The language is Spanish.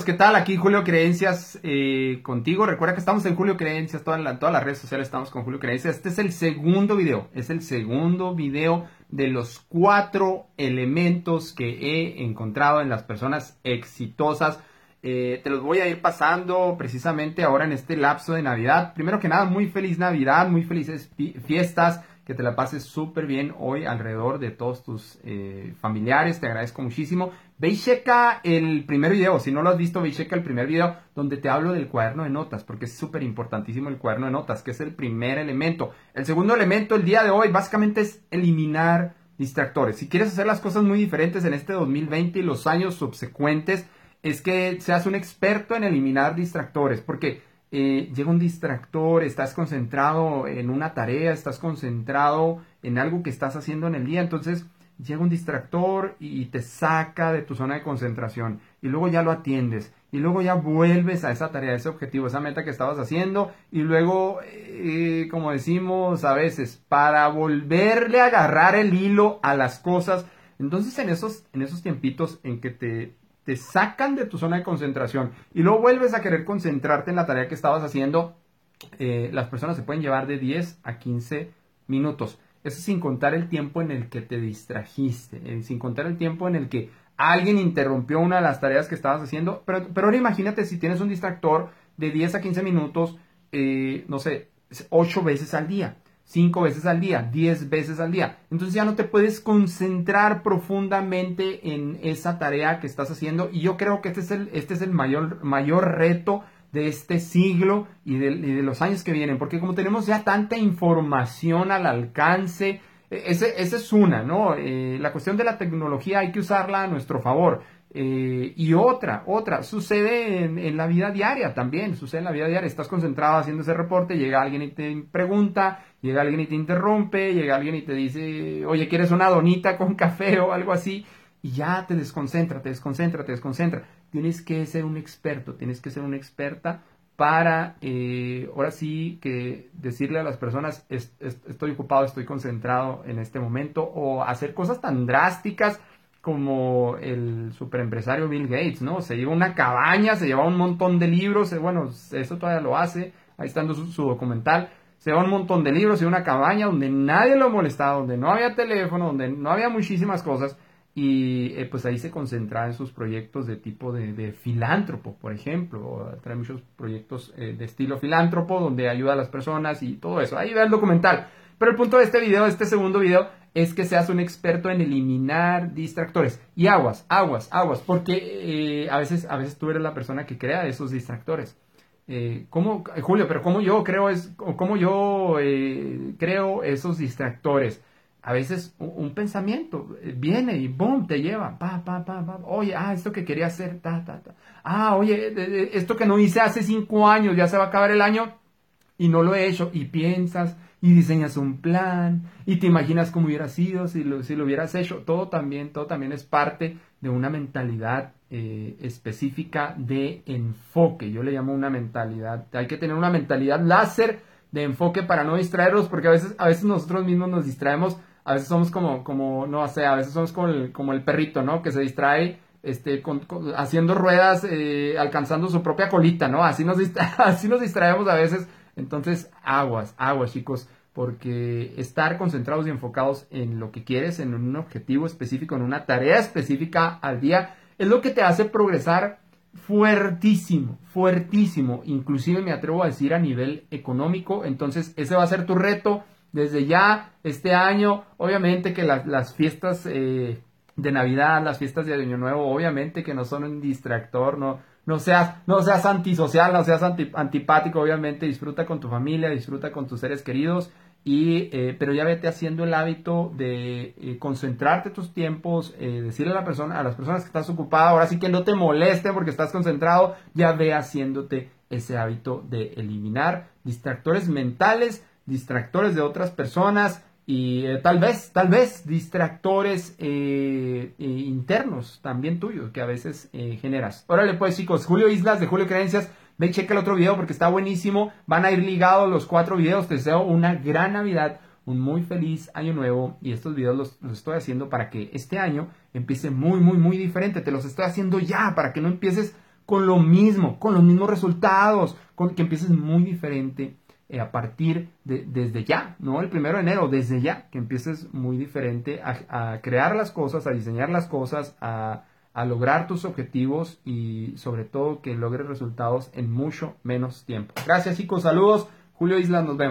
¿qué tal? Aquí Julio Creencias eh, contigo. Recuerda que estamos en Julio Creencias, todas, en todas las redes sociales estamos con Julio Creencias. Este es el segundo video, es el segundo video de los cuatro elementos que he encontrado en las personas exitosas. Eh, te los voy a ir pasando precisamente ahora en este lapso de Navidad. Primero que nada, muy feliz Navidad, muy felices fiestas que te la pases súper bien hoy alrededor de todos tus eh, familiares. Te agradezco muchísimo. Ve y checa el primer video. Si no lo has visto, ve y checa el primer video donde te hablo del cuaderno de notas, porque es súper importantísimo el cuaderno de notas, que es el primer elemento. El segundo elemento el día de hoy básicamente es eliminar distractores. Si quieres hacer las cosas muy diferentes en este 2020 y los años subsecuentes, es que seas un experto en eliminar distractores, porque eh, llega un distractor, estás concentrado en una tarea, estás concentrado en algo que estás haciendo en el día, entonces llega un distractor y te saca de tu zona de concentración y luego ya lo atiendes y luego ya vuelves a esa tarea, a ese objetivo, esa meta que estabas haciendo y luego, eh, como decimos a veces, para volverle a agarrar el hilo a las cosas, entonces en esos, en esos tiempitos en que te te sacan de tu zona de concentración y luego vuelves a querer concentrarte en la tarea que estabas haciendo, eh, las personas se pueden llevar de 10 a 15 minutos. Eso sin contar el tiempo en el que te distrajiste, eh, sin contar el tiempo en el que alguien interrumpió una de las tareas que estabas haciendo. Pero, ahora imagínate si tienes un distractor de 10 a 15 minutos, eh, no sé, 8 veces al día cinco veces al día, diez veces al día. Entonces ya no te puedes concentrar profundamente en esa tarea que estás haciendo. Y yo creo que este es el, este es el mayor, mayor reto de este siglo y de, los años que vienen. Porque como tenemos ya tanta información al alcance, e, esa es una, ¿no? Eh, la cuestión de la tecnología hay que usarla a nuestro favor. Eh, y otra, otra, sucede en, la vida diaria también, sucede en la vida diaria. Estás concentrado haciendo ese reporte, llega alguien y te pregunta, llega alguien y te interrumpe, llega alguien y te dice, oye, ¿quieres una donita con café o algo así? Y ya te desconcentra, te desconcentra, te desconcentra. Tienes que ser un experto, tienes que ser una experta para, eh, ahora sí, que decirle a las personas, estoy ocupado, estoy concentrado en este momento, o hacer cosas tan drásticas como el superempresario Bill Gates, ¿no? Se lleva una cabaña, se lleva un montón de libros, eh, bueno, eso todavía lo hace, ahí está su, su documental, se lleva un montón de libros y una cabaña donde nadie lo molestaba, donde no había teléfono, donde no había muchísimas cosas, y eh, pues ahí se concentraba en sus proyectos de tipo de, filántropo, por ejemplo, trae muchos proyectos eh, de estilo filántropo, donde ayuda a las personas y todo eso, ahí ve el documental. Pero el punto de este video, de este segundo video, es que seas un experto en eliminar distractores. Y aguas, aguas, aguas, porque eh, a, veces, a veces tú eres la persona que crea esos distractores. Eh, ¿cómo, Julio, pero cómo yo creo, es, cómo yo eh, creo esos distractores? A veces un, pensamiento eh, viene y boom, te lleva, pa, pa, pa, pa, oye, ah, esto que quería hacer, ta, ta, ta. Ah, oye, esto que no hice hace cinco años, ya se va a acabar el año y no lo he hecho. Y piensas, y diseñas un plan y te imaginas cómo hubiera sido si lo, si lo hubieras hecho. Todo también, todo también es parte de una mentalidad eh, específica de enfoque. Yo le llamo una mentalidad. Hay que tener una mentalidad láser de enfoque para no distraernos porque a veces, a veces nosotros mismos nos distraemos. A veces somos como, como no sé, a veces somos como el, como el perrito, ¿no? Que se distrae este, haciendo ruedas, eh, alcanzando su propia colita, ¿no? Así nos, así nos distraemos a veces entonces, aguas, aguas chicos, porque estar concentrados y enfocados en lo que quieres, en un objetivo específico, en una tarea específica al día, es lo que te hace progresar fuertísimo, fuertísimo, inclusive me atrevo a decir a nivel económico, entonces ese va a ser tu reto desde ya este año, obviamente que las fiestas eh, de Navidad, las fiestas de Año Nuevo, obviamente que no son un distractor, no, no seas, no seas antisocial, no seas antipático, obviamente, disfruta con tu familia, disfruta con tus seres queridos, y, eh, pero ya vete haciendo el hábito de eh, concentrarte tus tiempos, eh, decirle a, la persona, a las personas que estás ocupado, ahora sí que no te moleste porque estás concentrado, ya ve haciéndote ese hábito de eliminar distractores mentales, distractores de otras personas, y eh, tal vez, tal vez distractores eh, eh, internos también tuyos que a veces generas. Órale pues chicos, Julio Islas de Julio Creencias, ve y checa el otro video porque está buenísimo. Van a ir ligados los cuatro videos. Te deseo una gran Navidad, un muy feliz año nuevo y estos videos los, los estoy haciendo para que este año empiece muy, muy, muy diferente. Te los estoy haciendo ya para que no empieces con lo mismo, con los mismos resultados, con que empieces muy diferente eh, a partir de desde ya, no el primero de enero, desde ya, que empieces muy diferente a, crear las cosas, a diseñar las cosas, a, a lograr tus objetivos y sobre todo que logres resultados en mucho menos tiempo. Gracias chicos, saludos. Julio Islas, nos vemos.